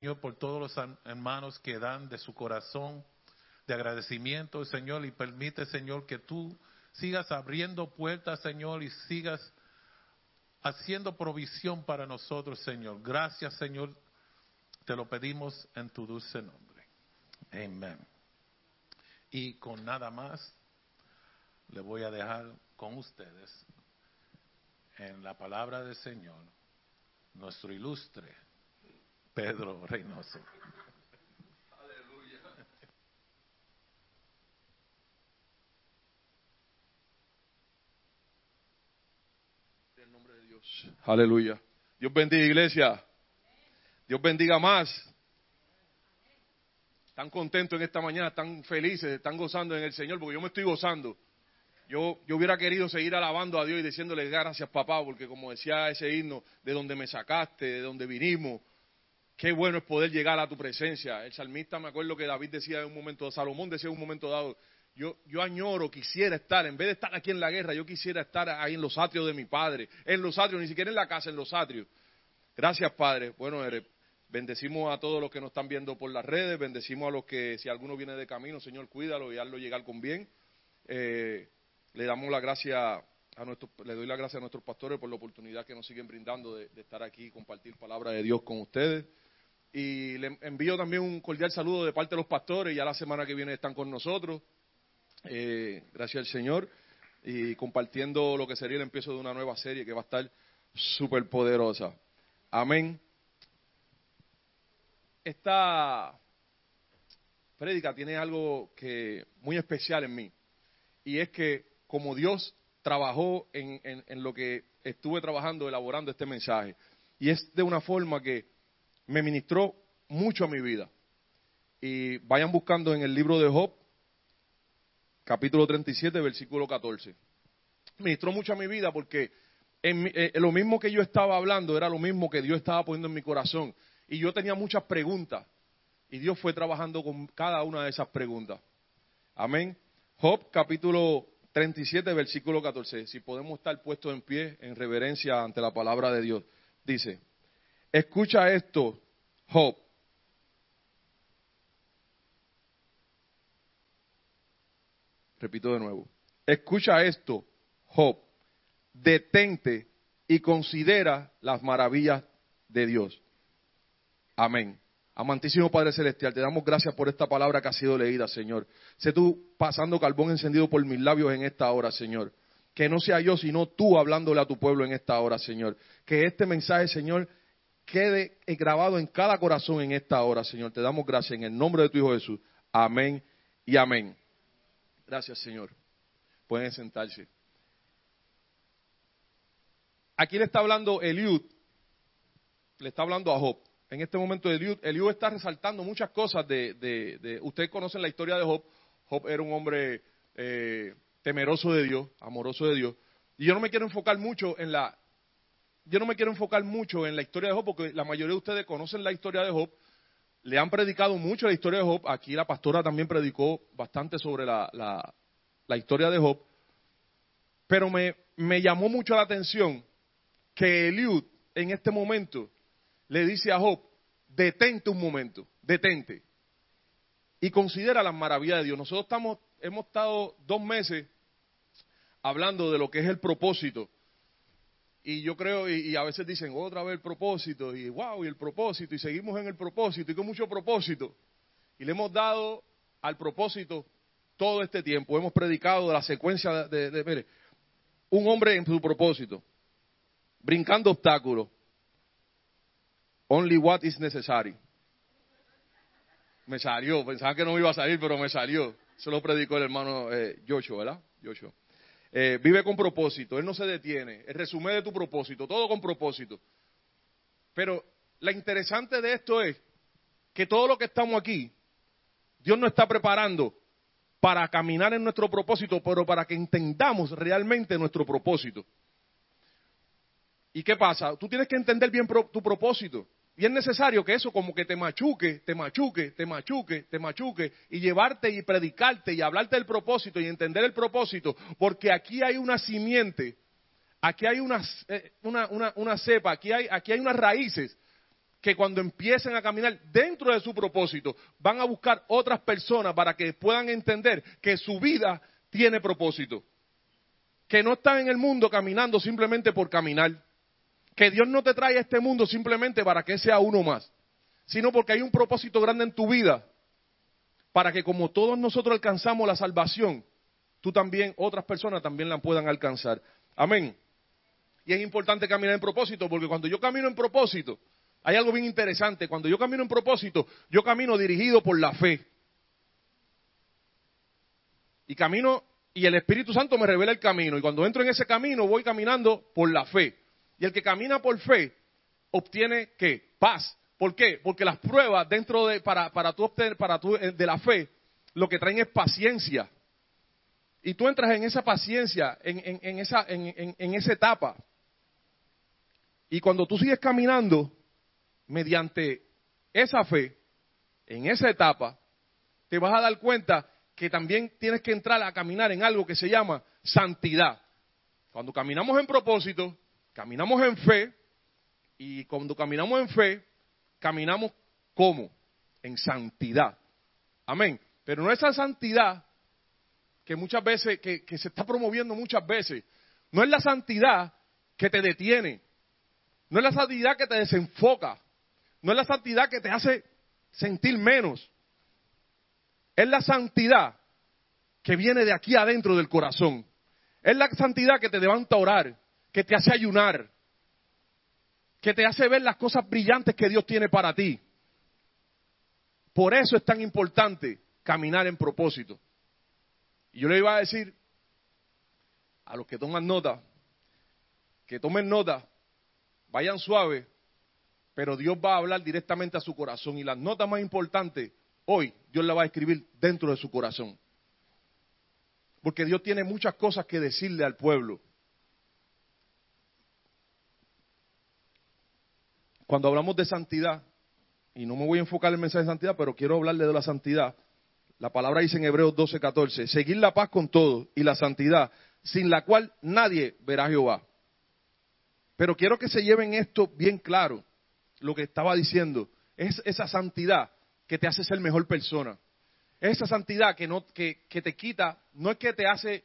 Señor, por todos los hermanos que dan de su corazón de agradecimiento, Señor, y permite, Señor, que tú sigas abriendo puertas, Señor, y sigas haciendo provisión para nosotros, Señor. Gracias, Señor. Te lo pedimos en tu dulce nombre. Amén. Y con nada más, le voy a dejar con ustedes en la palabra del Señor, nuestro ilustre Pedro Reynoso. Aleluya. Dios. Aleluya. Dios bendiga iglesia. Dios bendiga más. Están contentos en esta mañana, están felices, están gozando en el Señor, porque yo me estoy gozando. Yo, yo hubiera querido seguir alabando a Dios y diciéndole gracias, papá, porque como decía ese himno, de donde me sacaste, de donde vinimos, qué bueno es poder llegar a tu presencia. El salmista, me acuerdo que David decía en un momento, Salomón decía en un momento dado, yo, yo añoro, quisiera estar, en vez de estar aquí en la guerra, yo quisiera estar ahí en los atrios de mi padre, en los atrios, ni siquiera en la casa, en los atrios. Gracias, Padre. Bueno, bendecimos a todos los que nos están viendo por las redes, bendecimos a los que, si alguno viene de camino, Señor, cuídalo y hazlo llegar con bien. Eh, le damos la gracia a nuestro, le doy la gracia a nuestros pastores por la oportunidad que nos siguen brindando de, de estar aquí y compartir palabra de Dios con ustedes. Y le envío también un cordial saludo de parte de los pastores, ya la semana que viene están con nosotros. Eh, gracias al Señor. Y compartiendo lo que sería el empiezo de una nueva serie que va a estar súper poderosa. Amén. Esta prédica tiene algo que muy especial en mí. Y es que como Dios trabajó en, en, en lo que estuve trabajando, elaborando este mensaje. Y es de una forma que me ministró mucho a mi vida. Y vayan buscando en el libro de Job, capítulo 37, versículo 14. Ministró mucho a mi vida porque en, eh, lo mismo que yo estaba hablando era lo mismo que Dios estaba poniendo en mi corazón. Y yo tenía muchas preguntas. Y Dios fue trabajando con cada una de esas preguntas. Amén. Job, capítulo 37, versículo 14. Si podemos estar puestos en pie en reverencia ante la palabra de Dios. Dice, escucha esto, Job. Repito de nuevo. Escucha esto, Job. Detente y considera las maravillas de Dios. Amén. Amantísimo Padre Celestial, te damos gracias por esta palabra que ha sido leída, Señor. Sé tú pasando carbón encendido por mis labios en esta hora, Señor. Que no sea yo, sino tú hablándole a tu pueblo en esta hora, Señor. Que este mensaje, Señor, quede grabado en cada corazón en esta hora, Señor. Te damos gracias en el nombre de tu Hijo Jesús. Amén y amén. Gracias, Señor. Pueden sentarse. Aquí le está hablando Eliud, le está hablando a Job. En este momento Eliud, Eliud está resaltando muchas cosas de, de, de, Ustedes conocen la historia de Job. Job era un hombre eh, temeroso de Dios, amoroso de Dios. Y yo no me quiero enfocar mucho en la... Yo no me quiero enfocar mucho en la historia de Job porque la mayoría de ustedes conocen la historia de Job. Le han predicado mucho la historia de Job. Aquí la pastora también predicó bastante sobre la, historia de Job. Pero me, me llamó mucho la atención que Eliud en este momento le dice a Job, detente un momento, detente. Y considera las maravillas de Dios. Nosotros estamos, hemos estado dos meses hablando de lo que es el propósito. Y yo creo, y, a veces dicen otra vez el propósito, y wow, y el propósito, y seguimos en el propósito, y con mucho propósito. Y le hemos dado al propósito todo este tiempo. Hemos predicado la secuencia de, de, mire, un hombre en su propósito, brincando obstáculos, Only what is necessary. Me salió, pensaba que no me iba a salir, pero me salió. Eso lo predicó el hermano eh, ¿verdad? Joshua. Eh, vive con propósito, él no se detiene. El resumen de tu propósito, todo con propósito. Pero lo interesante de esto es que todo lo que estamos aquí, Dios nos está preparando para caminar en nuestro propósito, pero para que entendamos realmente nuestro propósito. ¿Y qué pasa? Tú tienes que entender bien tu propósito. Es necesario que eso como que te machuque, te machuque, te machuque, te machuque, y llevarte y predicarte y hablarte del propósito y entender el propósito, porque aquí hay una simiente, aquí hay una, una, una, una cepa, aquí hay, aquí hay unas raíces que cuando empiecen a caminar dentro de su propósito, van a buscar otras personas para que puedan entender que su vida tiene propósito. Que no están en el mundo caminando simplemente por caminar. Que Dios no te trae a este mundo simplemente para que sea uno más, sino porque hay un propósito grande en tu vida. Para que como todos nosotros alcanzamos la salvación, tú también, otras personas también la puedan alcanzar. Amén. Y es importante caminar en propósito, porque cuando yo camino en propósito, hay algo bien interesante. Cuando yo camino en propósito, yo camino dirigido por la fe. Y camino, y el Espíritu Santo me revela el camino. Y cuando entro en ese camino, voy caminando por la fe. Y el que camina por fe, obtiene qué? Paz. ¿Por qué? Porque las pruebas dentro de, para, para tú obtener, para tú, eh, de la fe, lo que traen es paciencia. Y tú entras en esa paciencia, en, en, esa, en esa etapa. Y cuando tú sigues caminando, mediante esa fe, en esa etapa, te vas a dar cuenta que también tienes que entrar a caminar en algo que se llama santidad. Cuando caminamos en propósito, caminamos en fe, y cuando caminamos en fe, caminamos como? En santidad. Amén. Pero no esa santidad que muchas veces, que se está promoviendo muchas veces, no es la santidad que te detiene, no es la santidad que te desenfoca, no es la santidad que te hace sentir menos. Es la santidad que viene de aquí adentro del corazón. Es la santidad que te levanta a orar, que te hace ayunar, que te hace ver las cosas brillantes que Dios tiene para ti. Por eso es tan importante caminar en propósito. Y yo le iba a decir a los que toman nota, que tomen nota, vayan suave, pero Dios va a hablar directamente a su corazón. Y la nota más importante, hoy Dios la va a escribir dentro de su corazón. Porque Dios tiene muchas cosas que decirle al pueblo. Cuando hablamos de santidad, y no me voy a enfocar en el mensaje de santidad, pero quiero hablarle de la santidad. La palabra dice en Hebreos 12, 14, seguir la paz con todos y la santidad, sin la cual nadie verá a Jehová. Pero quiero que se lleven esto bien claro lo que estaba diciendo, es esa santidad que te hace ser mejor persona. Es esa santidad que, no, que, que te quita, no es que te hace,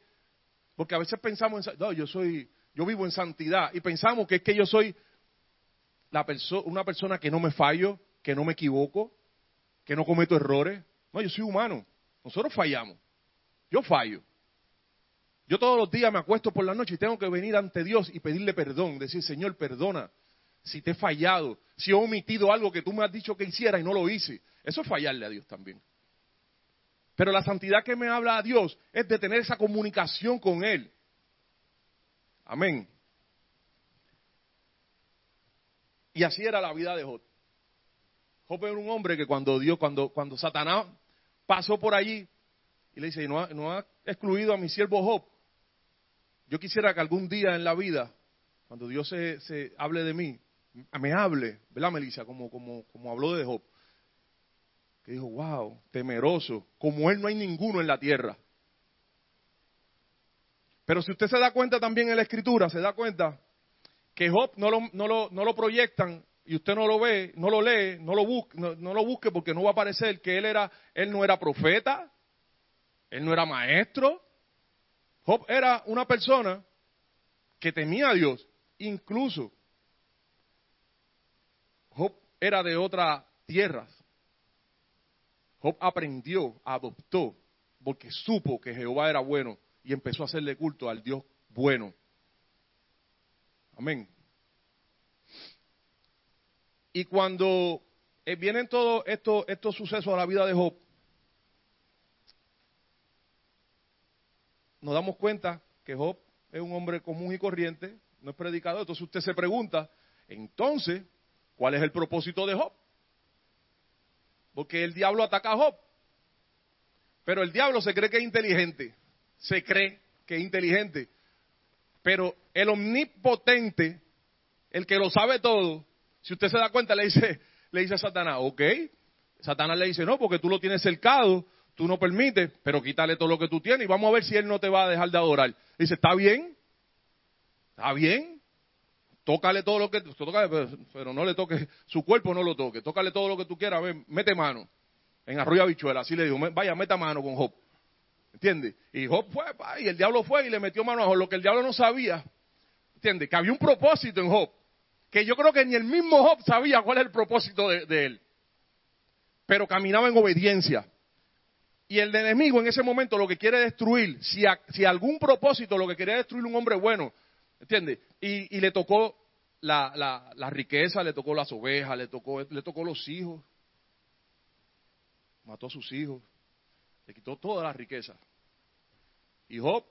porque a veces pensamos en, no, yo soy, yo vivo en santidad y pensamos que es que yo soy la una persona que no me fallo, que no me equivoco, que no cometo errores. No, yo soy humano. Nosotros fallamos. Yo fallo. Yo todos los días me acuesto por la noche y tengo que venir ante Dios y pedirle perdón, decir, Señor, perdona si te he fallado, si he omitido algo que tú me has dicho que hiciera y no lo hice. Eso es fallarle a Dios también. Pero la santidad que me habla a Dios es de tener esa comunicación con Él. Amén. Y así era la vida de Job. Job era un hombre que cuando Dios, cuando, cuando Satanás pasó por allí y le dice, no ha, no ha excluido a mi siervo Job. Yo quisiera que algún día en la vida, cuando Dios se, se hable de mí, me hable, ¿verdad, Melissa? Como, como, como habló de Job. Que dijo, wow, temeroso. Como él no hay ninguno en la tierra. Pero si usted se da cuenta también en la escritura, se da cuenta que Job no lo, no lo, no lo proyectan y usted no lo ve, no lo lee, no lo, busque, no, lo busque porque no va a aparecer que él, era, él no era profeta, él no era maestro. Job era una persona que temía a Dios, incluso Job era de otra tierra. Job aprendió, adoptó, porque supo que Jehová era bueno y empezó a hacerle culto al Dios bueno. Amén. Y cuando eh, vienen todos estos, estos sucesos a la vida de Job, nos damos cuenta que Job es un hombre común y corriente, no es predicador. Entonces usted se pregunta, entonces, ¿Cuál es el propósito de Job? Porque el diablo ataca a Job. Pero el diablo se cree que es inteligente. Se cree que es inteligente. Pero el omnipotente, el que lo sabe todo, si usted se da cuenta, le dice, le dice a Satanás, ok. Satanás le dice, no, porque tú lo tienes cercado, tú no permites, pero quítale todo lo que tú tienes y vamos a ver si él no te va a dejar de adorar. Dice, está bien, está bien, tócale todo lo que, pero, no le toques, su cuerpo no lo toque, tócale todo lo que tú quieras, ven, mete mano. En arroyo habichuela, así le dijo, "Me- vaya, meta mano con Job. ¿Entiendes? Y Job fue, pa, y el diablo fue y le metió mano a Job, lo que el diablo no sabía, ¿entiendes? Que había un propósito en Job, que yo creo que ni el mismo Job sabía cuál es el propósito de, él. Pero caminaba en obediencia. Y el enemigo en ese momento lo que quiere destruir, si, si algún propósito lo que quería destruir un hombre bueno, ¿entiendes? Y, y le tocó la, la, la riqueza, le tocó las ovejas, le tocó, le tocó los hijos, mató a sus hijos, le quitó toda la riqueza. Y Job,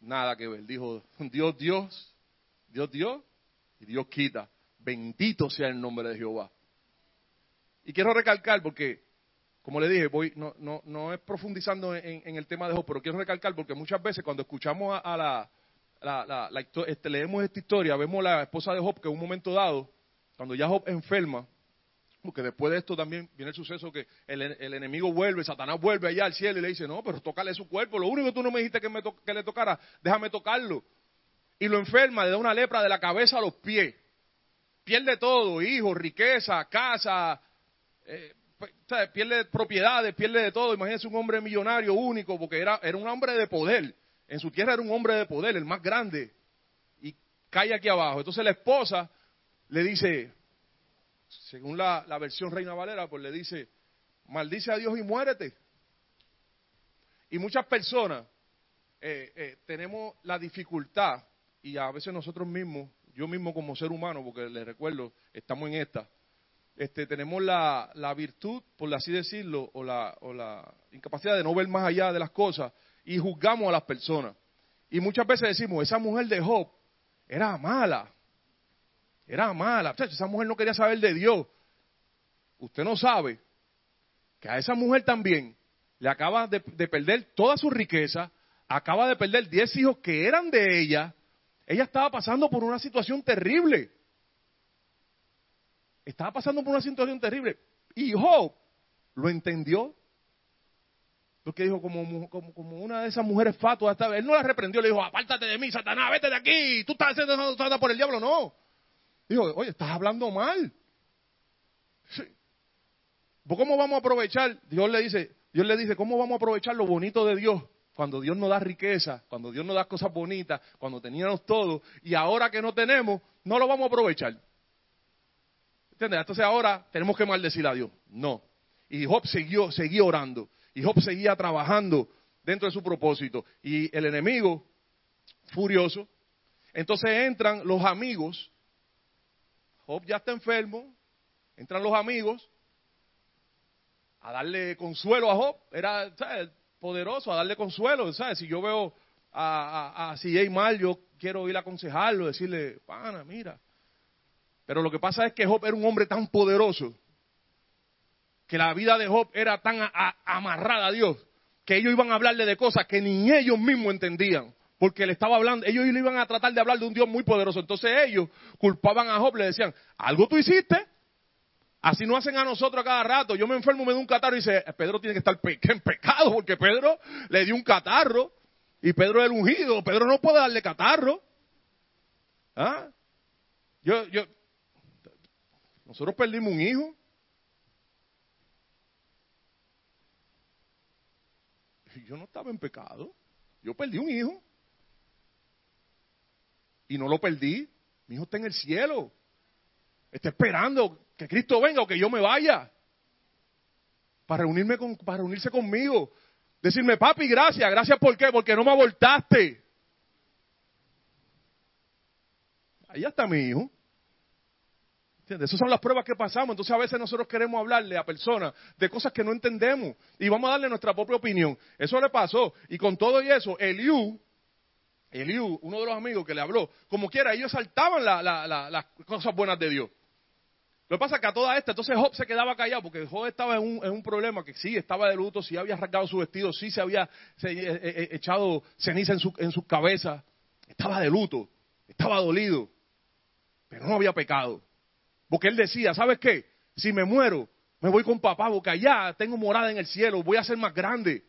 nada que ver, dijo, Dios, Dios, Dios, Dios, y Dios quita. Bendito sea el nombre de Jehová. Y quiero recalcar porque, como le dije, voy, no, no, no es profundizando en, el tema de Job, pero quiero recalcar porque muchas veces cuando escuchamos a, la, este, leemos esta historia, vemos la esposa de Job que en un momento dado, cuando ya Job enferma, porque después de esto también viene el suceso que el, enemigo vuelve, Satanás vuelve allá al cielo y le dice, no, pero tócale su cuerpo, lo único que tú no me dijiste que, me que le tocara, déjame tocarlo. Y lo enferma, le da una lepra de la cabeza a los pies. Pierde todo, hijos, riqueza, casa, eh, pues, pierde propiedades, pierde de todo. Imagínense un hombre millonario único, porque era, era un hombre de poder. En su tierra era un hombre de poder, el más grande. Y cae aquí abajo. Entonces la esposa le dice, según la, versión Reina Valera, pues le dice, maldice a Dios y muérete. Y muchas personas eh, eh, tenemos la dificultad, y a veces nosotros mismos, yo mismo como ser humano, porque les recuerdo, estamos en esta, este, tenemos la, la virtud, por así decirlo, o la, o la incapacidad de no ver más allá de las cosas y juzgamos a las personas. Y muchas veces decimos, esa mujer de Job era mala, era mala, esa mujer no quería saber de Dios. Usted no sabe que a esa mujer también le acaba de, de perder toda su riqueza, acaba de perder 10 hijos que eran de ella, ella estaba pasando por una situación terrible. Estaba pasando por una situación terrible. Y Job lo entendió. Porque dijo, como, como, como una de esas mujeres fatuas, él no la reprendió, le dijo, apártate de mí, Satanás, vete de aquí, tú estás haciendo por el diablo. No. Dijo, oye, estás hablando mal. Sí. ¿Vos ¿Cómo vamos a aprovechar? Dios le dice, Dios le dice, ¿cómo vamos a aprovechar lo bonito de Dios? Cuando Dios nos da riqueza, cuando Dios nos da cosas bonitas, cuando teníamos todo, y ahora que no tenemos, no lo vamos a aprovechar. ¿Entiendes? Entonces ahora tenemos que maldecir a Dios. No. Y Job siguió, seguía orando. Y Job seguía trabajando dentro de su propósito. Y el enemigo, furioso, entonces entran los amigos. Job ya está enfermo. Entran los amigos a darle consuelo a Job. Era ¿sabes? poderoso a darle consuelo. ¿sabes? Si yo veo a, a, a CJ mal, yo quiero ir a aconsejarlo, decirle, pana, mira. Pero lo que pasa es que Job era un hombre tan poderoso que la vida de Job era tan amarrada a Dios que ellos iban a hablarle de cosas que ni ellos mismos entendían. Porque le estaba hablando, ellos le iban a tratar de hablar de un Dios muy poderoso. Entonces ellos culpaban a Job, le decían, algo tú hiciste. Así no hacen a nosotros a cada rato. Yo me enfermo, me da un catarro y dice, Pedro tiene que estar en pecado porque Pedro le dio un catarro y Pedro es el ungido. Pedro no puede darle catarro. ¿Ah? Yo, yo, nosotros perdimos un hijo. Yo no estaba en pecado. Yo perdí un hijo. Y no lo perdí. Mi hijo está en el cielo. Está esperando que Cristo venga o que yo me vaya. Para reunirme con, para reunirse conmigo. Decirme, papi, gracias. Gracias por qué? Porque no me abortaste. Ahí está mi hijo. ¿Entiendes? Esas son las pruebas que pasamos. Entonces a veces nosotros queremos hablarle a personas de cosas que no entendemos y vamos a darle nuestra propia opinión. Eso le pasó. Y con todo y eso, Eliú, Eliú, uno de los amigos que le habló, como quiera, ellos saltaban la- la- la- las cosas buenas de Dios. Lo que pasa es que a toda esta, entonces Job se quedaba callado porque Job estaba en un, problema que sí, estaba de luto, sí había rasgado su vestido, sí se había se- eh, eh, echado ceniza en su, en su cabeza, estaba de luto, estaba dolido, pero no había pecado. Porque él decía, ¿sabes qué? Si me muero, me voy con papá, porque allá tengo morada en el cielo, voy a ser más grande.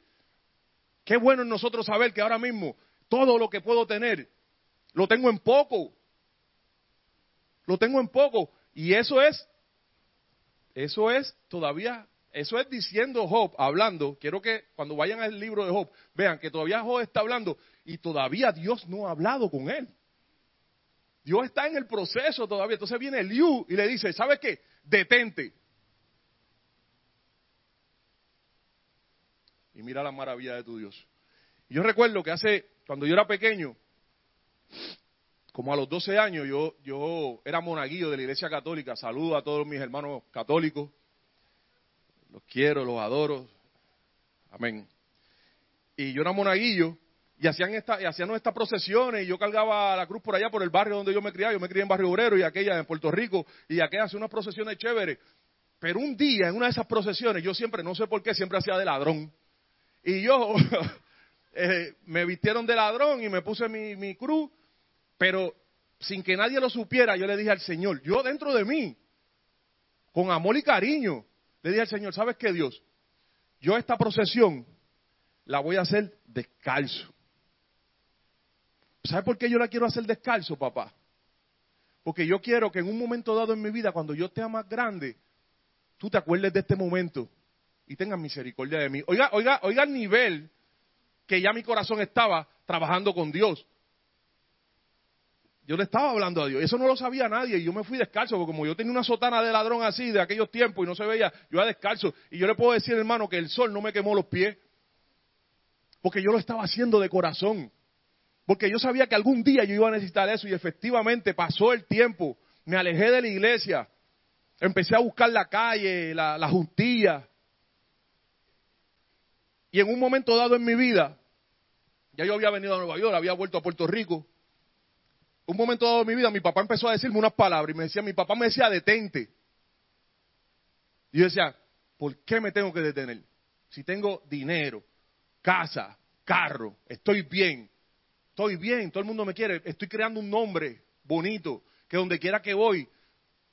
Qué bueno en nosotros saber que ahora mismo todo lo que puedo tener, lo tengo en poco. lo tengo en poco. Y eso es, eso es todavía, eso es diciendo Job, hablando. Quiero que cuando vayan al libro de Job, vean que todavía Job está hablando y todavía Dios no ha hablado con él. Dios está en el proceso todavía. Entonces viene Eliú y le dice, ¿sabes qué? Detente. Y mira la maravilla de tu Dios. Yo recuerdo que hace, cuando yo era pequeño, como a los 12 años, yo, yo era monaguillo de la iglesia católica. Saludo a todos mis hermanos católicos. Los quiero, los adoro. Amén. Y yo era monaguillo y hacían esta, y hacían estas procesiones y yo cargaba la cruz por allá por el barrio donde yo me criaba. Yo me crié en Barrio Obrero y aquella en Puerto Rico y aquella hacía unas procesiones chéveres. Pero un día en una de esas procesiones, yo siempre, no sé por qué, siempre hacía de ladrón. Y yo eh, me vistieron de ladrón y me puse mi, mi cruz pero sin que nadie lo supiera, yo le dije al Señor, yo dentro de mí, con amor y cariño, le dije al Señor, ¿sabes qué Dios? Yo esta procesión la voy a hacer descalzo. ¿Sabes por qué yo la quiero hacer descalzo, papá? Porque yo quiero que en un momento dado en mi vida, cuando yo esté más grande, tú te acuerdes de este momento y tengas misericordia de mí. Oiga, oiga, oiga el nivel que ya mi corazón estaba trabajando con Dios. Yo le estaba hablando a Dios. Eso no lo sabía nadie. Y yo me fui descalzo, porque como yo tenía una sotana de ladrón así de aquellos tiempos y no se veía, yo iba descalzo. Y yo le puedo decir, hermano, que el sol no me quemó los pies. Porque yo lo estaba haciendo de corazón. Porque yo sabía que algún día yo iba a necesitar eso. Y efectivamente pasó el tiempo. Me alejé de la iglesia. Empecé a buscar la calle, la, juntilla. Y en un momento dado en mi vida, ya yo había venido a Nueva York, había vuelto a Puerto Rico un momento dado de mi vida, mi papá empezó a decirme unas palabras y me decía, mi papá me decía, detente. Y yo decía, ¿por qué me tengo que detener? Si tengo dinero, casa, carro, estoy bien, estoy bien, todo el mundo me quiere, estoy creando un nombre bonito, que donde quiera que voy,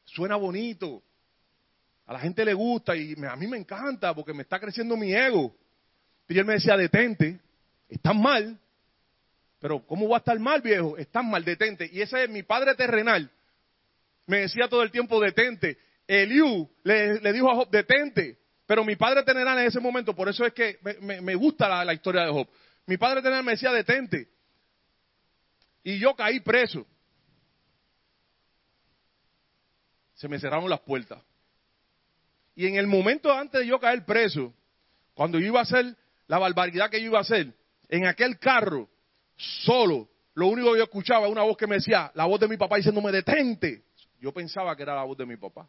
suena bonito. A la gente le gusta y a mí me encanta porque me está creciendo mi ego. Y él me decía, detente, estás mal, pero ¿cómo va a estar mal, viejo? Estás mal, detente. Y ese es mi padre terrenal. Me decía todo el tiempo, detente. Eliú le, le dijo a Job, detente. Pero mi padre terrenal en ese momento, por eso es que me, gusta la, historia de Job. Mi padre terrenal me decía, detente. Y yo caí preso. Se me cerraron las puertas. Y en el momento antes de yo caer preso, cuando yo iba a hacer la barbaridad que yo iba a hacer, en aquel carro, solo, lo único que yo escuchaba era una voz que me decía, la voz de mi papá diciéndome, detente. Yo pensaba que era la voz de mi papá.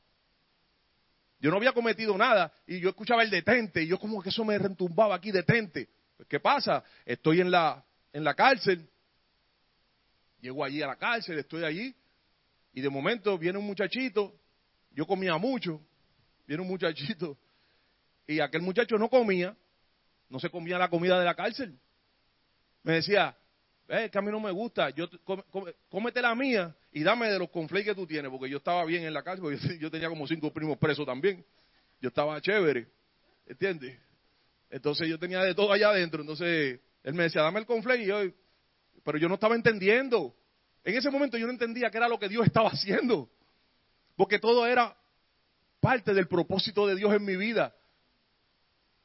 Yo no había cometido nada y yo escuchaba el detente y yo como que eso me retumbaba aquí, detente. Pues, ¿Qué pasa? Estoy en la, en la cárcel, llego allí a la cárcel, estoy allí y de momento viene un muchachito, yo comía mucho, viene un muchachito y aquel muchacho no comía, no se comía la comida de la cárcel. Me decía, eh, que a mí no me gusta, yo, cómete la mía y dame de los conflictos que tú tienes, porque yo estaba bien en la cárcel, porque yo tenía como cinco primos presos también, yo estaba chévere, ¿entiendes? Entonces yo tenía de todo allá adentro, entonces él me decía, dame el conflicto, y yo, pero yo no estaba entendiendo. En ese momento yo no entendía qué era lo que Dios estaba haciendo, porque todo era parte del propósito de Dios en mi vida.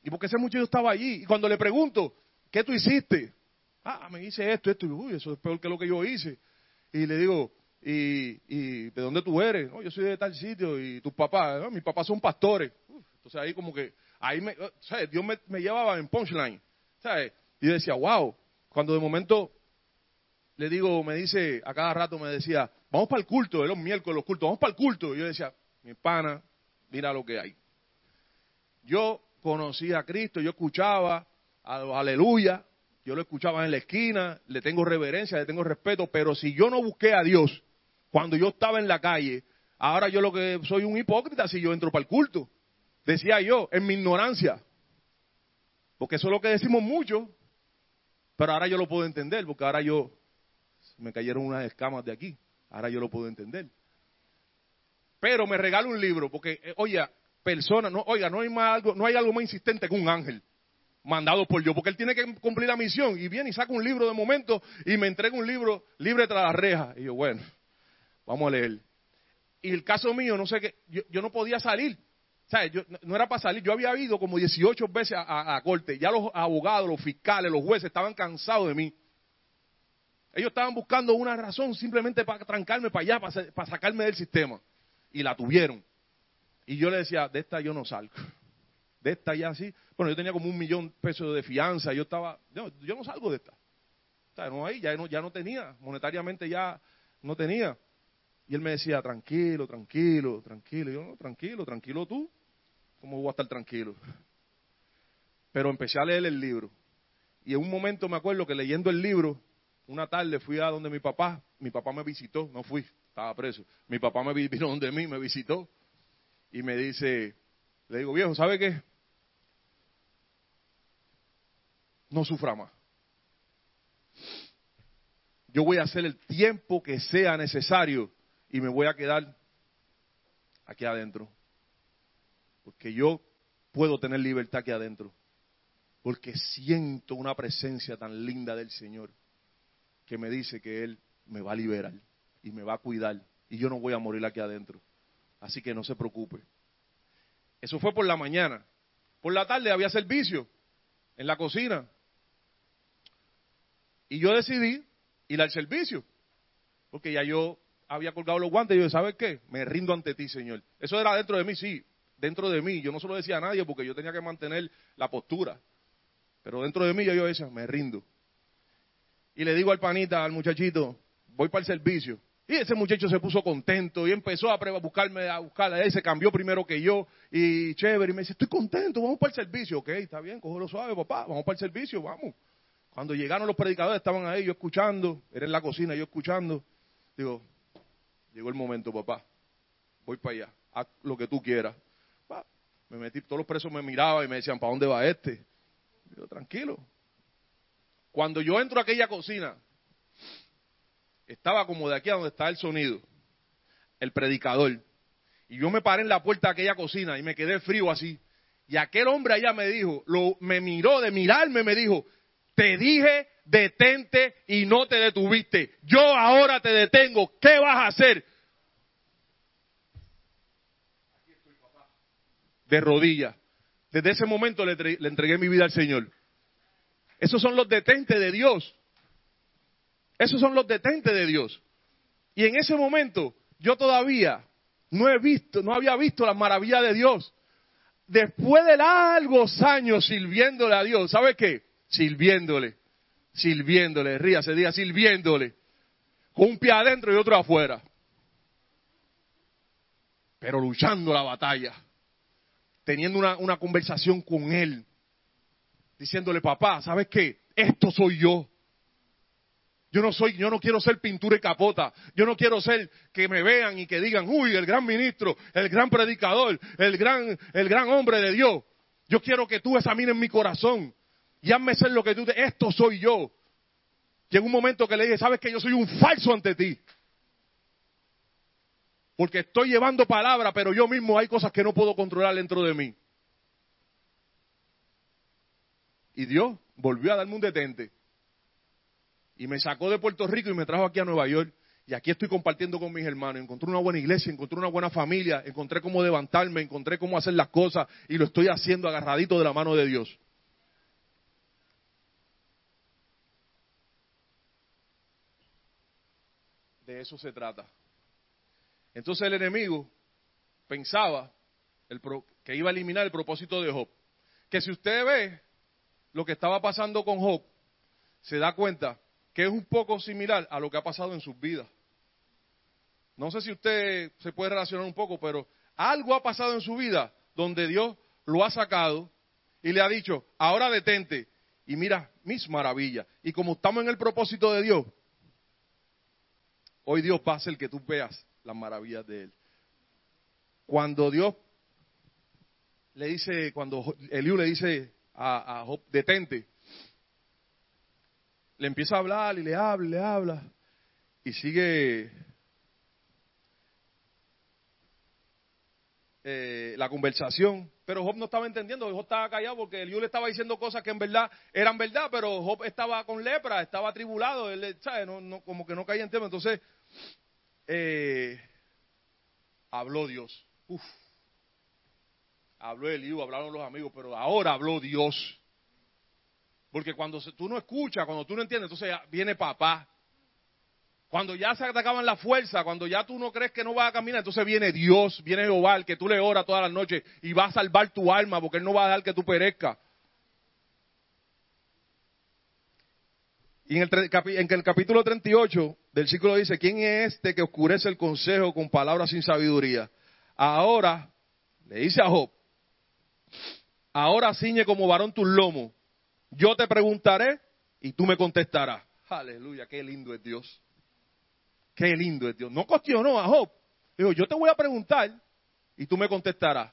Y porque ese muchacho estaba allí, y cuando le pregunto, ¿qué tú hiciste? Ah, me hice esto, esto, y uy, eso es peor que lo que yo hice. Y le digo, ¿y, y de dónde tú eres? No, yo soy de tal sitio, y tus papás, ¿no? mis papás son pastores. entonces ahí como que, ahí me. Dios me, llevaba en punchline, ¿sabes? Y decía, wow, cuando de momento le digo, me dice, a cada rato me decía, vamos para el culto, de los miércoles los cultos, vamos para el culto. Y yo decía, mi pana, mira lo que hay. Yo conocía a Cristo, yo escuchaba, aleluya, yo lo escuchaba en la esquina, le tengo reverencia, le tengo respeto, pero si yo no busqué a Dios cuando yo estaba en la calle, ahora yo lo que soy un hipócrita si yo entro para el culto. Decía yo, en mi ignorancia. Porque eso es lo que decimos mucho, pero ahora yo lo puedo entender, porque ahora yo me cayeron unas escamas de aquí, ahora yo lo puedo entender. Pero me regalo un libro, porque, eh, oye, persona, no, oiga, no hay, más algo, no hay algo más insistente que un ángel mandado por Dios, porque él tiene que cumplir la misión. Y viene y saca un libro de momento y me entrega un libro libre tras la reja. Y yo, bueno, vamos a leer. Y el caso mío, no sé qué, yo, yo no podía salir. ¿Sabes? Yo, no era para salir. Yo había ido como 18 veces a, a, corte. Ya los abogados, los fiscales, los jueces estaban cansados de mí. Ellos estaban buscando una razón simplemente para trancarme para allá, para, para sacarme del sistema. Y la tuvieron. Y yo le decía, de esta yo no salgo. De esta ya sí. Bueno, yo tenía como un millón de pesos de fianza. Yo estaba, no, yo no salgo de esta. O sea, no ahí, ya no, ya no tenía. Monetariamente ya no tenía. Y él me decía, tranquilo, tranquilo, tranquilo. Yo, no, tranquilo, tranquilo tú. ¿Cómo voy a estar tranquilo? Pero empecé a leer el libro. Y en un momento me acuerdo que leyendo el libro, una tarde fui a donde mi papá, mi papá me visitó, no fui, estaba preso. Mi papá me vino donde mí, me visitó y me dice, le digo, viejo, ¿sabe qué? No sufra más. Yo voy a hacer el tiempo que sea necesario y me voy a quedar aquí adentro. Porque yo puedo tener libertad aquí adentro. Porque siento una presencia tan linda del Señor que me dice que Él me va a liberar y me va a cuidar y yo no voy a morir aquí adentro. Así que no se preocupe. Eso fue por la mañana. Por la tarde había servicio en la cocina. Y yo decidí ir al servicio. Porque ya yo había colgado los guantes y yo, ¿sabes qué? Me rindo ante ti, Señor. Eso era dentro de mí, sí, dentro de mí. Yo no se lo decía a nadie porque yo tenía que mantener la postura. Pero dentro de mí yo, yo decía, me rindo. Y le digo al panita, al muchachito, voy para el servicio. Y ese muchacho se puso contento y empezó a buscarme, a buscarla. Él se cambió primero que yo y chévere. Y me dice, estoy contento, vamos para el servicio. Ok, está bien, cógelo suave, papá, vamos para el servicio, vamos. Cuando llegaron los predicadores, estaban ahí, yo escuchando, era en la cocina, yo escuchando. Digo, llegó el momento, papá, voy para allá, haz lo que tú quieras. me metí, todos los presos me miraban y me decían, ¿para dónde va este? Digo, tranquilo. Cuando yo entro a aquella cocina, estaba como de aquí a donde está el sonido, el predicador. Y yo me paré en la puerta de aquella cocina y me quedé frío así. Y aquel hombre allá me dijo, lo, me miró de mirarme, me dijo, te dije detente y no te detuviste. Yo ahora te detengo. ¿Qué vas a hacer? De rodillas. Desde ese momento le, entregué mi vida al Señor. Esos son los detentes de Dios. Esos son los detentes de Dios. Y en ese momento yo todavía no he visto, no había visto las maravillas de Dios. Después de largos años sirviéndole a Dios, ¿sabe qué? Sirviéndole, sirviéndole, ríase, diga sirviéndole, con un pie adentro y otro afuera. Pero luchando la batalla, teniendo una, una conversación con Él, diciéndole, papá, ¿sabes qué? Esto soy yo. Yo no soy, yo no quiero ser pintura y capota. Yo no quiero ser que me vean y que digan, uy, el gran ministro, el gran predicador, el gran, el gran hombre de Dios. Yo quiero que tú examines mi corazón ser lo que tú te, esto soy yo. En un momento que le dije, sabes que yo soy un falso ante ti. Porque estoy llevando palabra, pero yo mismo hay cosas que no puedo controlar dentro de mí. Y Dios volvió a darme un detente. Y me sacó de Puerto Rico y me trajo aquí a Nueva York. Y aquí estoy compartiendo con mis hermanos. Encontré una buena iglesia, encontré una buena familia, encontré cómo levantarme, encontré cómo hacer las cosas y lo estoy haciendo agarradito de la mano de Dios. De eso se trata. Entonces el enemigo pensaba que iba a eliminar el propósito de Job. Que si usted ve lo que estaba pasando con Job, se da cuenta que es un poco similar a lo que ha pasado en sus vidas. No sé si usted se puede relacionar un poco, pero algo ha pasado en su vida donde Dios lo ha sacado y le ha dicho, ahora detente y mira mis maravillas. Y como estamos en el propósito de Dios, hoy Dios va a hacer que tú veas las maravillas de Él. Cuando Dios le dice, cuando Eliú le dice a, Job, detente, le empieza a hablar y le habla, le habla. Y sigue eh, la conversación. Pero Job no estaba entendiendo, Job estaba callado porque Eliú le estaba diciendo cosas que en verdad eran verdad, pero Job estaba con lepra, estaba atribulado, él, ¿sabe? No, no, como que no caía en tema. Entonces, eh, habló Dios. Uf. Habló Eliú, hablaron los amigos, pero ahora habló Dios. Porque cuando tú no escuchas, cuando tú no entiendes, entonces viene papá. Cuando ya se te acaban la fuerza, cuando ya tú no crees que no vas a caminar, entonces viene Dios, viene Jehová, el que tú le oras todas las noches y va a salvar tu alma porque Él no va a dejar que tú perezcas. Y en el, en el capítulo 38 del ciclo dice, ¿quién es este que oscurece el consejo con palabras sin sabiduría? Ahora, le dice a Job, ahora ciñe como varón tus lomos, yo te preguntaré y tú me contestarás. Aleluya, qué lindo es Dios. Qué lindo es Dios. No cuestionó a Job. Dijo, yo te voy a preguntar y tú me contestarás.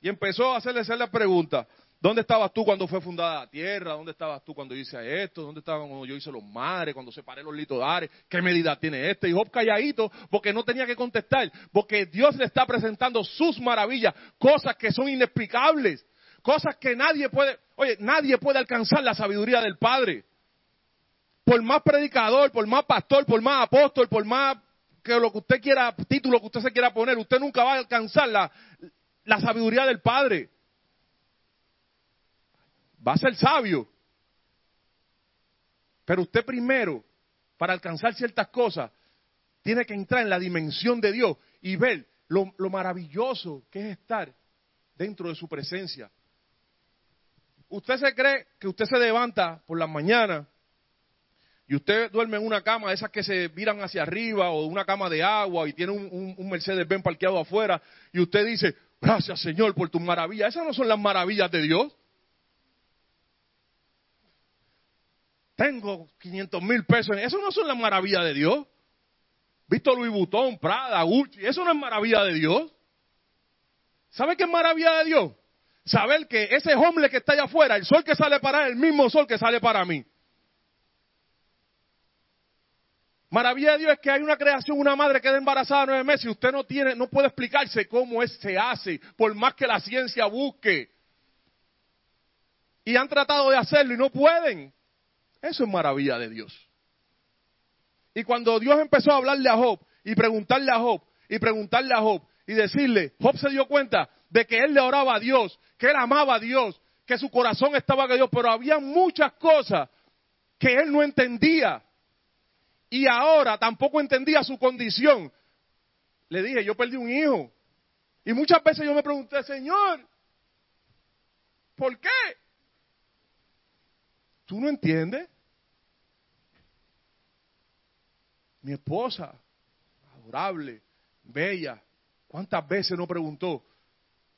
Y empezó a hacerle, hacerle la pregunta. ¿Dónde estabas tú cuando fue fundada la tierra? ¿Dónde estabas tú cuando hice esto? ¿Dónde estabas cuando yo hice los mares? Cuando separé los litodares? ¿Qué medida tiene este? Y Job calladito porque no tenía que contestar. Porque Dios le está presentando sus maravillas, cosas que son inexplicables. Cosas que nadie puede, oye, nadie puede alcanzar la sabiduría del Padre. Por más predicador, por más pastor, por más apóstol, por más que lo que usted quiera, título que usted se quiera poner, usted nunca va a alcanzar la, la sabiduría del Padre va a ser sabio. Pero usted primero, para alcanzar ciertas cosas, tiene que entrar en la dimensión de Dios y ver lo, maravilloso que es estar dentro de su presencia. Usted se cree que usted se levanta por las mañanas y usted duerme en una cama de esas que se viran hacia arriba o una cama de agua y tiene un, un Mercedes Benz parqueado afuera y usted dice, gracias Señor por tus maravillas. Esas no son las maravillas de Dios. Tengo 500 mil pesos. Eso no son las maravillas de Dios. Visto Louis Vuitton, Prada, Gucci, eso no es maravilla de Dios. ¿Sabe qué es maravilla de Dios? Saber que ese hombre que está allá afuera, el sol que sale para él, el mismo sol que sale para mí. Maravilla de Dios es que hay una creación, una madre queda embarazada nueve meses y usted no tiene, no puede explicarse cómo es, se hace, por más que la ciencia busque. Y han tratado de hacerlo y no pueden. Eso es maravilla de Dios. Y cuando Dios empezó a hablarle a Job y preguntarle a Job y preguntarle a Job y decirle, Job se dio cuenta de que él le oraba a Dios, que él amaba a Dios, que su corazón estaba con Dios, pero había muchas cosas que él no entendía. Y ahora tampoco entendía su condición. Le dije, yo perdí un hijo. Y muchas veces yo me pregunté, Señor, ¿por qué? ¿Tú no entiendes? Mi esposa, adorable, bella, ¿cuántas veces no preguntó,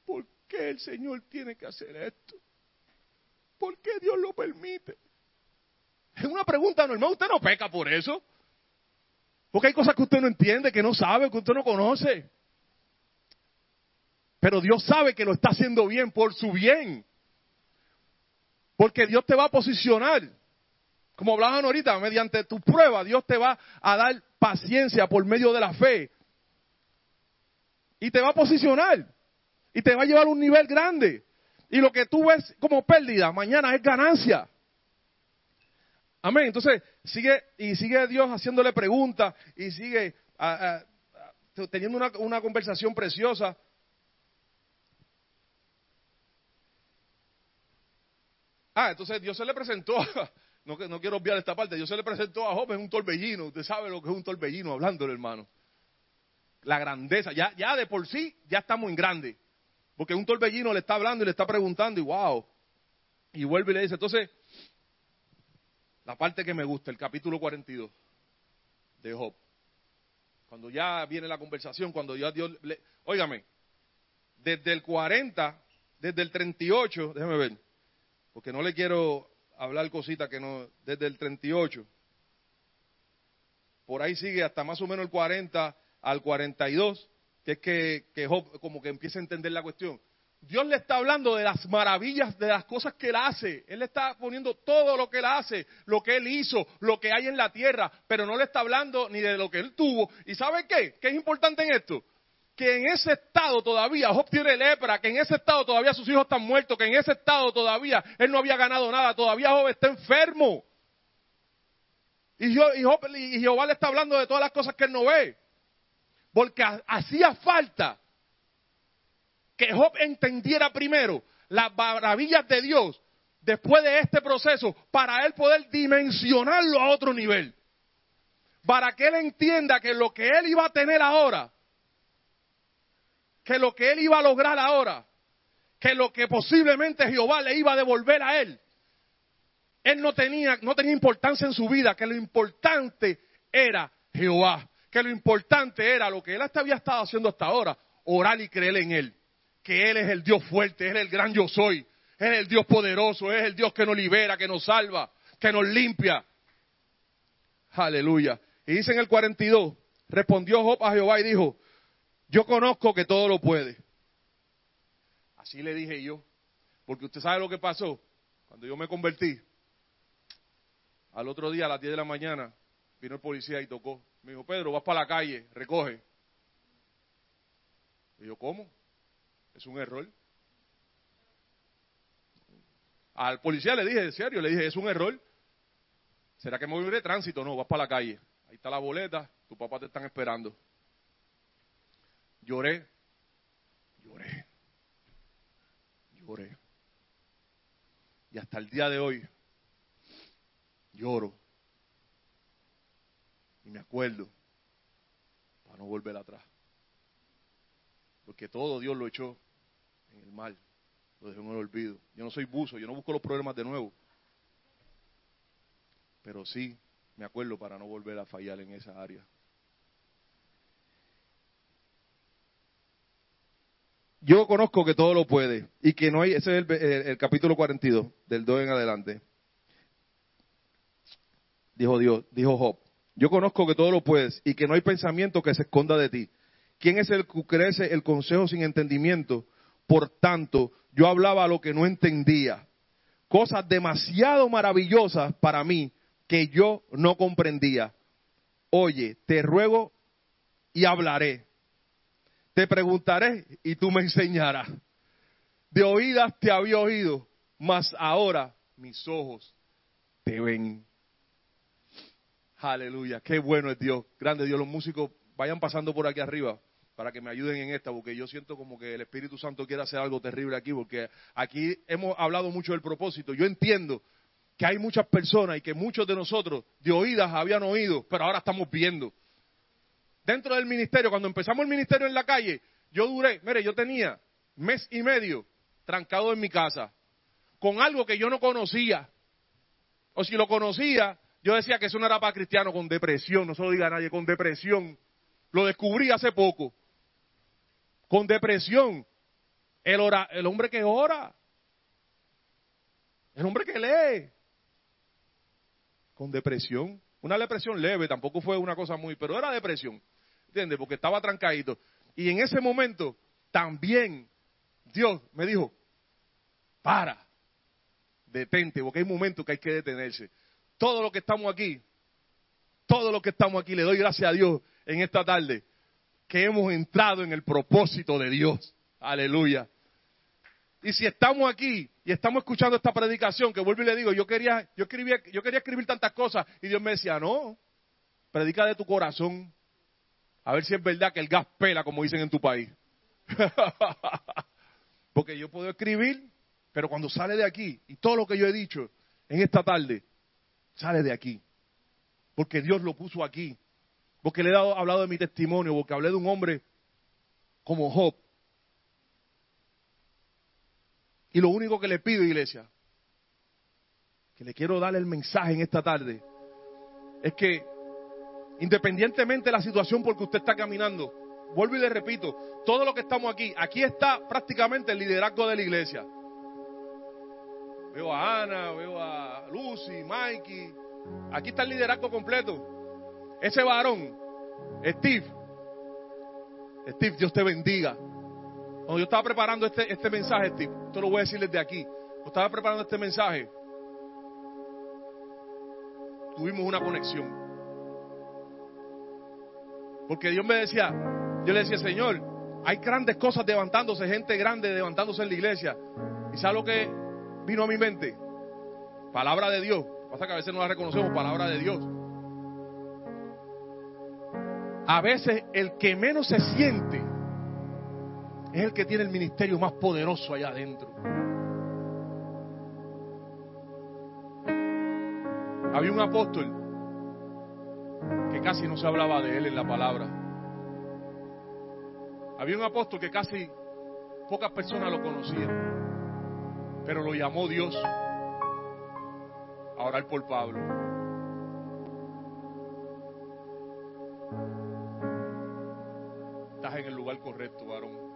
¿por qué el Señor tiene que hacer esto? ¿Por qué Dios lo permite? Es una pregunta normal, usted no peca por eso. Porque hay cosas que usted no entiende, que no sabe, que usted no conoce. Pero Dios sabe que lo está haciendo bien por su bien. Porque Dios te va a posicionar. Como hablaban ahorita, mediante tu prueba, Dios te va a dar paciencia por medio de la fe. Y te va a posicionar. Y te va a llevar a un nivel grande. Y lo que tú ves como pérdida, mañana es ganancia. Amén. Entonces, sigue, y sigue Dios haciéndole preguntas y sigue teniendo una, una conversación preciosa. Ah, entonces Dios se le presentó, no, quiero obviar esta parte, Dios se le presentó a Job en un torbellino. Usted sabe lo que es un torbellino, hablándole, hermano. La grandeza, ya, ya de por sí, ya está muy grande. Porque un torbellino le está hablando y le está preguntando y wow. Y vuelve y le dice, entonces, la parte que me gusta, el capítulo 42 de Job. Cuando ya viene la conversación, cuando ya Dios le... Óigame, desde el 40, desde el 38, déjeme ver porque no le quiero hablar cositas que no, desde el 38, por ahí sigue hasta más o menos el 40 al 42, que es que, Job como que empieza a entender la cuestión. Dios le está hablando de las maravillas, de las cosas que él hace. Él le está poniendo todo lo que él hace, lo que él hizo, lo que hay en la tierra, pero no le está hablando ni de lo que él tuvo. ¿Y sabe qué? ¿Qué es importante en esto? Que en ese estado todavía Job tiene lepra, que en ese estado todavía sus hijos están muertos, que en ese estado todavía él no había ganado nada, todavía Job está enfermo. Y, Jehová le está hablando de todas las cosas que él no ve. Porque hacía falta que Job entendiera primero las maravillas de Dios después de este proceso para él poder dimensionarlo a otro nivel. Para que él entienda que lo que él iba a tener ahora, que lo que él iba a lograr ahora, que lo que posiblemente Jehová le iba a devolver a él, él no tenía, no tenía importancia en su vida, que lo importante era Jehová, que lo importante era lo que él hasta había estado haciendo hasta ahora, orar y creer en él, que él es el Dios fuerte, él es el gran yo soy, es el Dios poderoso, es el Dios que nos libera, que nos salva, que nos limpia. Aleluya. Y dice en el 42, respondió Job a Jehová y dijo, yo conozco que todo lo puede. Así le dije yo, porque usted sabe lo que pasó cuando yo me convertí. Al otro día, a las 10 de la mañana, vino el policía y tocó. Me dijo, Pedro, vas para la calle, recoge. Y yo, ¿cómo? Es un error. Al policía le dije, en serio, le dije, es un error. ¿Será que me voy de tránsito? No, vas para la calle. Ahí está la boleta, tu papá te están esperando. Lloré, lloré, lloré. Y hasta el día de hoy lloro. Y me acuerdo para no volver atrás. Porque todo Dios lo echó en el mal lo dejé en el olvido. Yo no soy buzo, yo no busco los problemas de nuevo. Pero sí me acuerdo para no volver a fallar en esa área. Yo conozco que todo lo puede y que no hay, ese es el, capítulo 42, del 2 en adelante. Dijo Dios, dijo Job, yo conozco que todo lo puedes y que no hay pensamiento que se esconda de ti. ¿Quién es el que crece el consejo sin entendimiento? Por tanto, yo hablaba lo que no entendía. Cosas demasiado maravillosas para mí que yo no comprendía. Oye, te ruego y hablaré. Te preguntaré y tú me enseñarás. De oídas te había oído, mas ahora mis ojos te ven. Aleluya, qué bueno es Dios, grande Dios. Los músicos vayan pasando por aquí arriba para que me ayuden en esta, porque yo siento como que el Espíritu Santo quiere hacer algo terrible aquí, porque aquí hemos hablado mucho del propósito. Yo entiendo que hay muchas personas y que muchos de nosotros de oídas habían oído, pero ahora estamos viendo. Dentro del ministerio, cuando empezamos el ministerio en la calle, yo duré, mire, yo tenía mes y medio trancado en mi casa, con algo que yo no conocía. O si lo conocía, yo decía que eso no era para cristianos con depresión, no se lo diga nadie, con depresión. Lo descubrí hace poco con depresión. El hombre que ora. El hombre que lee. Con depresión. Una depresión leve, tampoco fue una cosa muy, pero era depresión. ¿Entiendes? Porque estaba trancadito. Y en ese momento también Dios me dijo, para, detente, porque hay momentos que hay que detenerse. Todo lo que estamos aquí, todo lo que estamos aquí, le doy gracias a Dios en esta tarde, que hemos entrado en el propósito de Dios. Aleluya. Y si estamos aquí y estamos escuchando esta predicación, que vuelvo y le digo, yo quería, yo escribía, yo quería escribir tantas cosas y Dios me decía, no, predica de tu corazón. A ver si es verdad que el gas pela, como dicen en tu país. Porque yo puedo escribir, pero cuando sale de aquí, y todo lo que yo he dicho en esta tarde, sale de aquí. Porque Dios lo puso aquí porque le he dado, hablado de mi testimonio, porque hablé de un hombre como Job. Y lo único que le pido, iglesia, que le quiero dar el mensaje en esta tarde, es que independientemente de la situación por que usted está caminando, vuelvo y le repito, todo lo que estamos aquí, aquí está prácticamente el liderazgo de la iglesia. Veo a Ana, veo a Lucy, Mikey, aquí está el liderazgo completo. Ese varón, Steve, Steve, Dios te bendiga. Cuando yo estaba preparando este, este mensaje, esto lo voy a decir desde aquí. Cuando estaba preparando este mensaje, tuvimos una conexión. Porque Dios me decía, yo le decía, Señor, hay grandes cosas levantándose, gente grande levantándose en la iglesia. ¿Y sabe lo que vino a mi mente? Palabra de Dios. Pasa que a veces no la reconocemos, palabra de Dios. a veces el que menos se siente es el que tiene el ministerio más poderoso allá adentro. Había un apóstol que casi no se hablaba de él en la palabra. Había un apóstol que casi pocas personas lo conocían, pero lo llamó Dios a orar por Pablo. Estás en el lugar correcto, varón.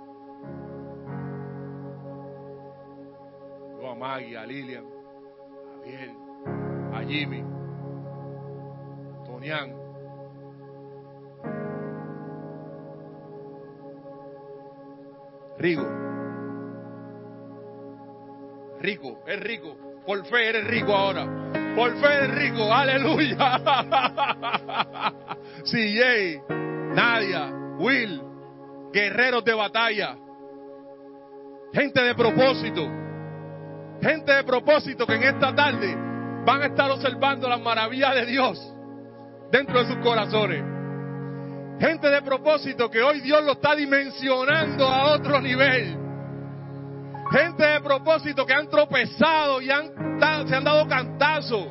Yo a Maggie, a Lilian, a Biel, a Jimmy, Tonian. Rigo. Rico, es rico. Por fe eres rico ahora. Por fe eres rico. Aleluya. CJ, Nadia, Will, guerreros de batalla. Gente de propósito. Gente de propósito que en esta tarde van a estar observando las maravillas de Dios dentro de sus corazones. Gente de propósito que hoy Dios lo está dimensionando a otro nivel. Gente de propósito que han tropezado y han, se han dado cantazos.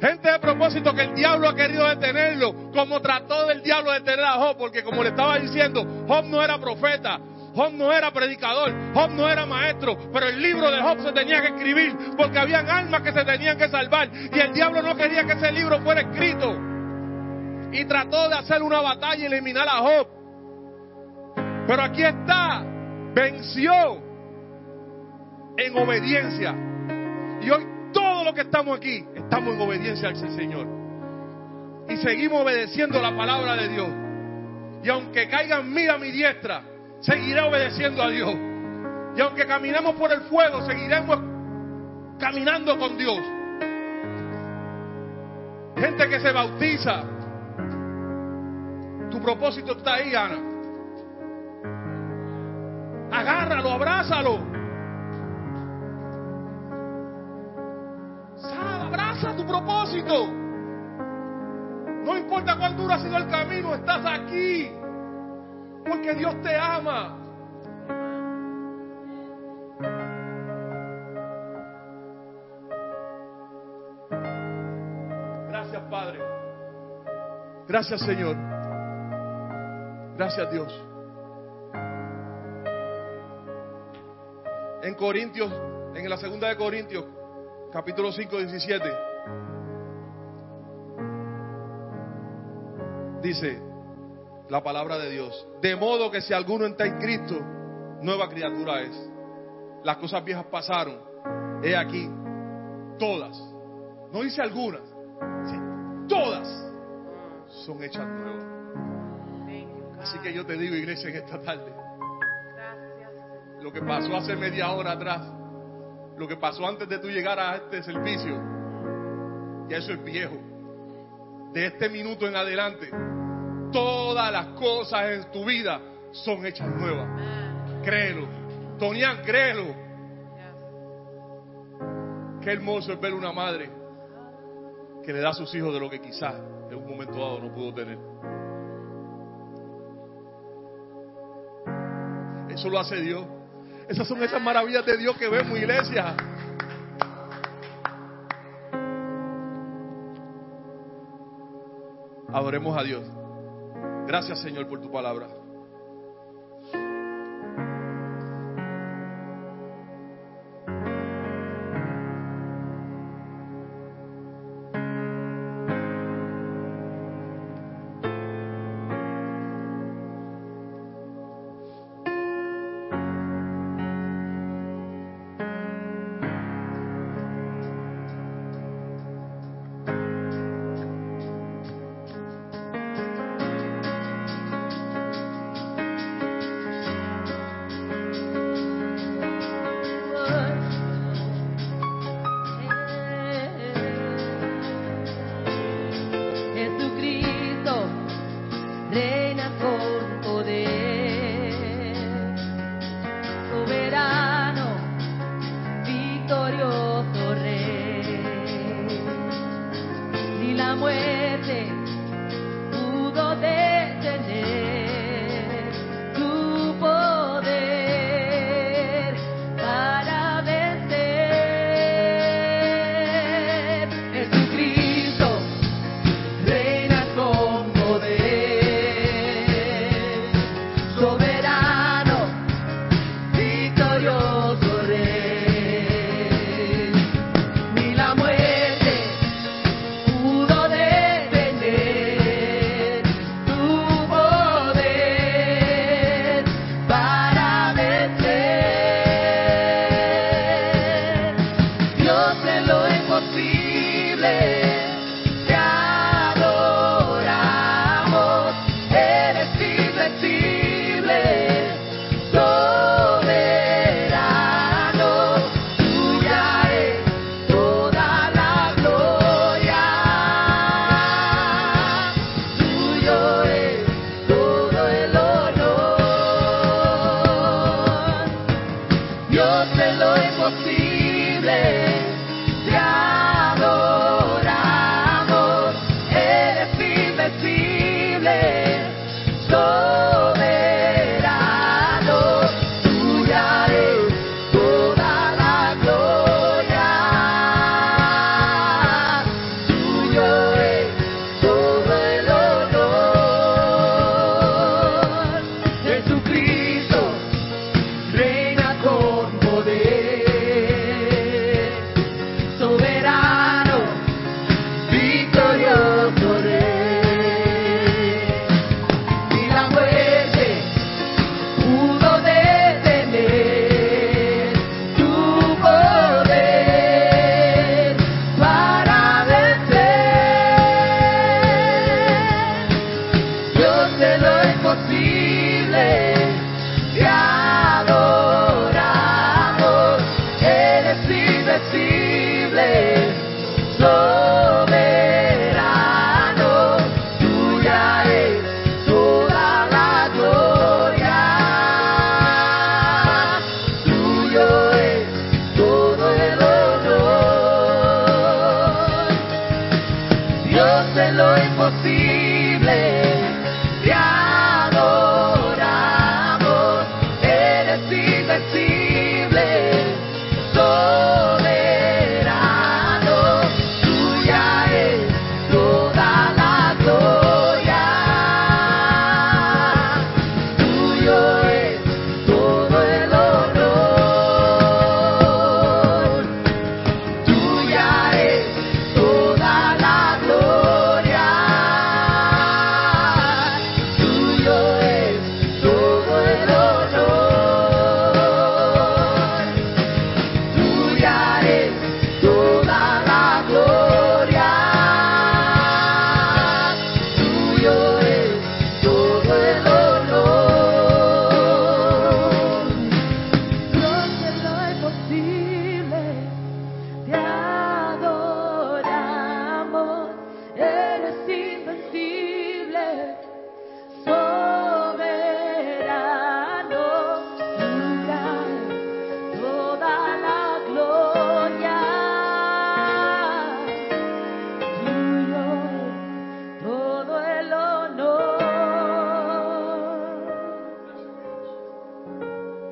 Gente de propósito que el diablo ha querido detenerlo, como trató del diablo de detener a Job, porque como le estaba diciendo, Job no era profeta, Job no era predicador, Job no era maestro, pero el libro de Job se tenía que escribir porque habían almas que se tenían que salvar y el diablo no quería que ese libro fuera escrito. Y trató de hacer una batalla y eliminar a Job. Pero aquí está, venció en obediencia. Y hoy todo lo que estamos aquí, estamos en obediencia al Señor. Y seguimos obedeciendo la palabra de Dios. Y aunque caigan mil a mi diestra, seguiré obedeciendo a Dios. Y aunque caminemos por el fuego, seguiremos caminando con Dios. Gente que se bautiza. Tu propósito está ahí, Ana. Agárralo, abrázalo. Sal, abraza tu propósito. No importa cuán duro ha sido el camino, estás aquí. Porque Dios te ama. Gracias, Padre. Gracias, Señor. Gracias, Dios. En Corintios, en la segunda de Corintios, capítulo 5, 17, dice la palabra de Dios, de modo que si alguno está en Cristo, nueva criatura es. Las cosas viejas pasaron, he aquí, todas, no dice algunas, todas son hechas nuevas. Así que yo te digo, iglesia, en esta tarde, lo que pasó hace media hora atrás, lo que pasó antes de tú llegar a este servicio, ya eso es viejo. De este minuto en adelante, todas las cosas en tu vida son hechas nuevas. Créelo. Tonian, créelo. Qué hermoso es ver una madre que le da a sus hijos de lo que quizás en un momento dado no pudo tener. Eso lo hace Dios. Esas son esas maravillas de Dios que vemos, iglesia. Adoremos a Dios. Gracias, Señor, por tu palabra.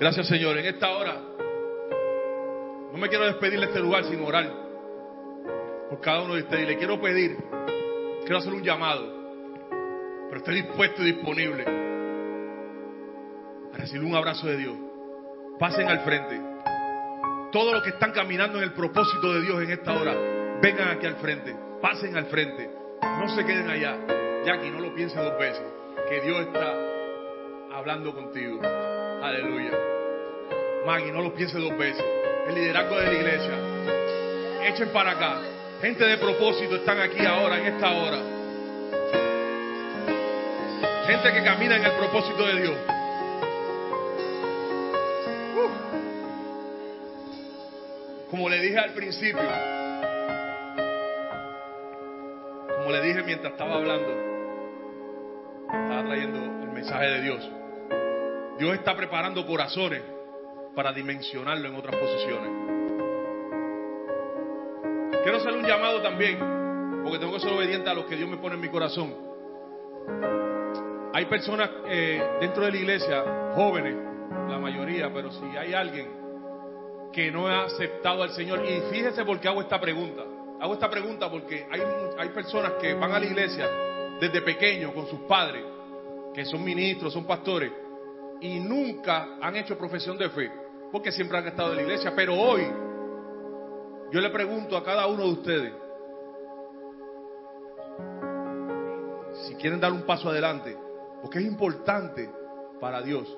Gracias, Señor. En esta hora, no me quiero despedir de este lugar sin orar por cada uno de ustedes. Y le quiero pedir, quiero hacer un llamado, pero estoy dispuesto y disponible a recibir un abrazo de Dios. Pasen al frente. Todos los que están caminando en el propósito de Dios en esta hora, vengan aquí al frente. Pasen al frente. No se queden allá. Jackie, no lo pienses dos veces. Que Dios está hablando contigo. Aleluya. Maggie, no lo pienses dos veces. El liderazgo de la iglesia. Echen para acá. Gente de propósito están aquí ahora, en esta hora. Gente que camina en el propósito de Dios. Como le dije al principio, como le dije mientras estaba hablando, estaba trayendo el mensaje de Dios. Dios está preparando corazones para dimensionarlo en otras posiciones. Quiero hacer un llamado también, porque tengo que ser obediente a lo que Dios me pone en mi corazón. Hay personas eh, dentro de la iglesia, jóvenes, la mayoría, pero si hay alguien que no ha aceptado al Señor, y fíjese por qué hago esta pregunta. Hago esta pregunta porque hay, hay personas que van a la iglesia desde pequeños con sus padres, que son ministros, son pastores, y nunca han hecho profesión de fe, porque siempre han estado en la iglesia. Pero hoy, yo le pregunto a cada uno de ustedes, si quieren dar un paso adelante, porque es importante para Dios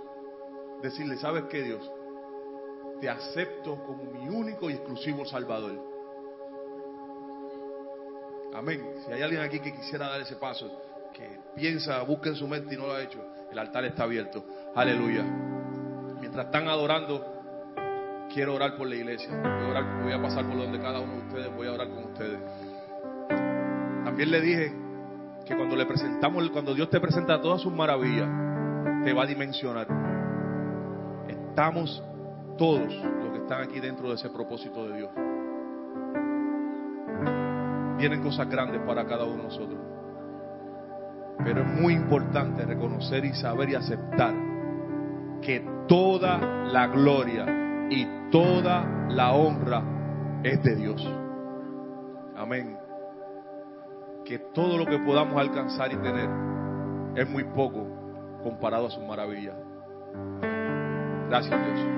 decirle, ¿sabes qué Dios? Te acepto como mi único y exclusivo Salvador. Amén. Si hay alguien aquí que quisiera dar ese paso, que piensa, busca en su mente y no lo ha hecho, el altar está abierto. Aleluya. Mientras están adorando, quiero orar por la iglesia. Voy a, pasar por donde cada uno de ustedes, voy a orar con ustedes. También le dije que cuando le presentamos, cuando Dios te presenta todas sus maravillas, te va a dimensionar. Estamos todos los que están aquí dentro de ese propósito de Dios. Vienen cosas grandes para cada uno de nosotros. Pero es muy importante reconocer y saber y aceptar que toda la gloria y toda la honra es de Dios. Amén. Que todo lo que podamos alcanzar y tener es muy poco comparado a su maravilla. Gracias Dios.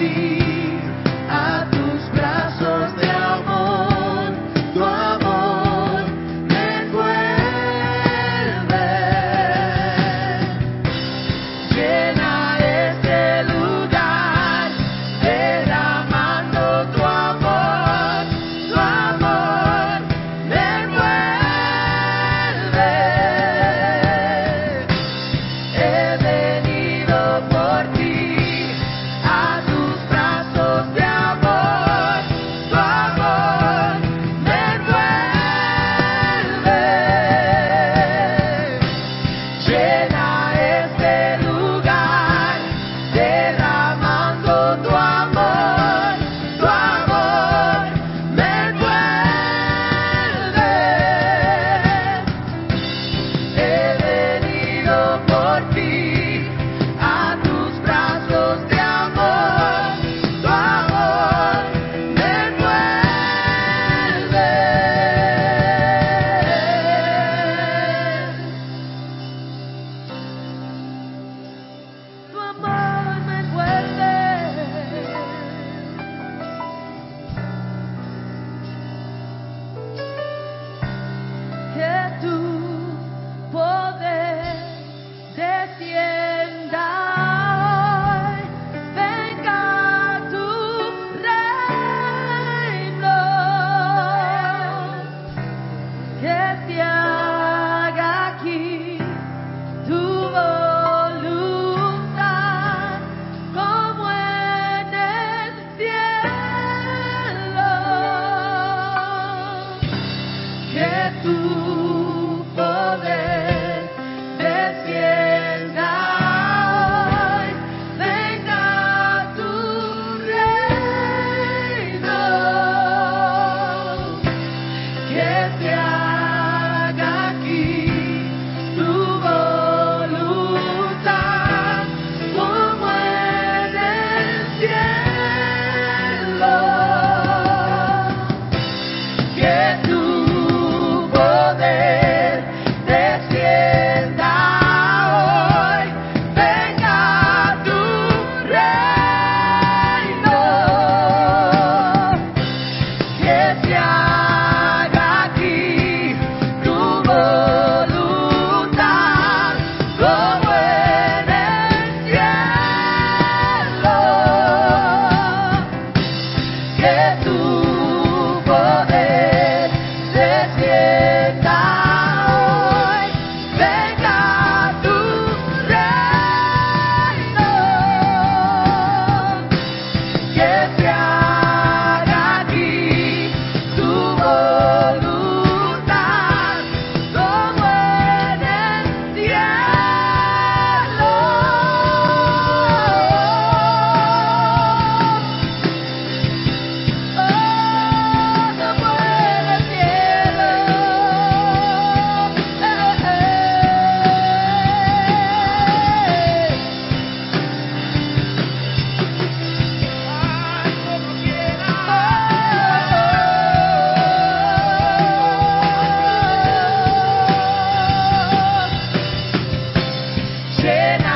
See. tu. llena.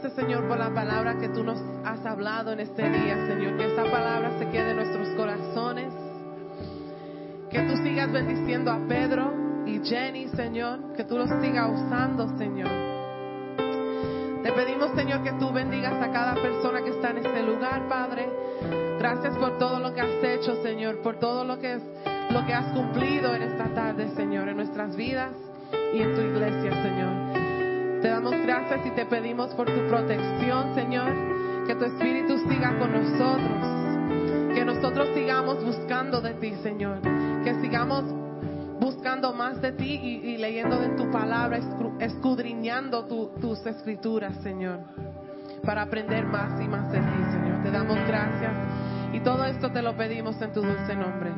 Gracias, Señor, por la palabra que tú nos has hablado en este día, Señor. Que esta palabra se quede en nuestros corazones. Que tú sigas bendiciendo a Pedro y Jenny, Señor. Que tú los sigas usando, Señor. Te pedimos, Señor, que tú bendigas a cada persona que está en este lugar, Padre. Gracias por todo lo que has hecho, Señor, por todo lo que es lo que has cumplido en esta tarde, Señor, en nuestras vidas y en tu iglesia, Señor. Te damos gracias y te pedimos por tu protección, Señor, que tu espíritu siga con nosotros, que nosotros sigamos buscando de ti, Señor, que sigamos buscando más de ti y, leyendo de tu palabra, escudriñando tu- tus escrituras, Señor, para aprender más y más de ti, Señor. Te damos gracias y todo esto te lo pedimos en tu dulce nombre.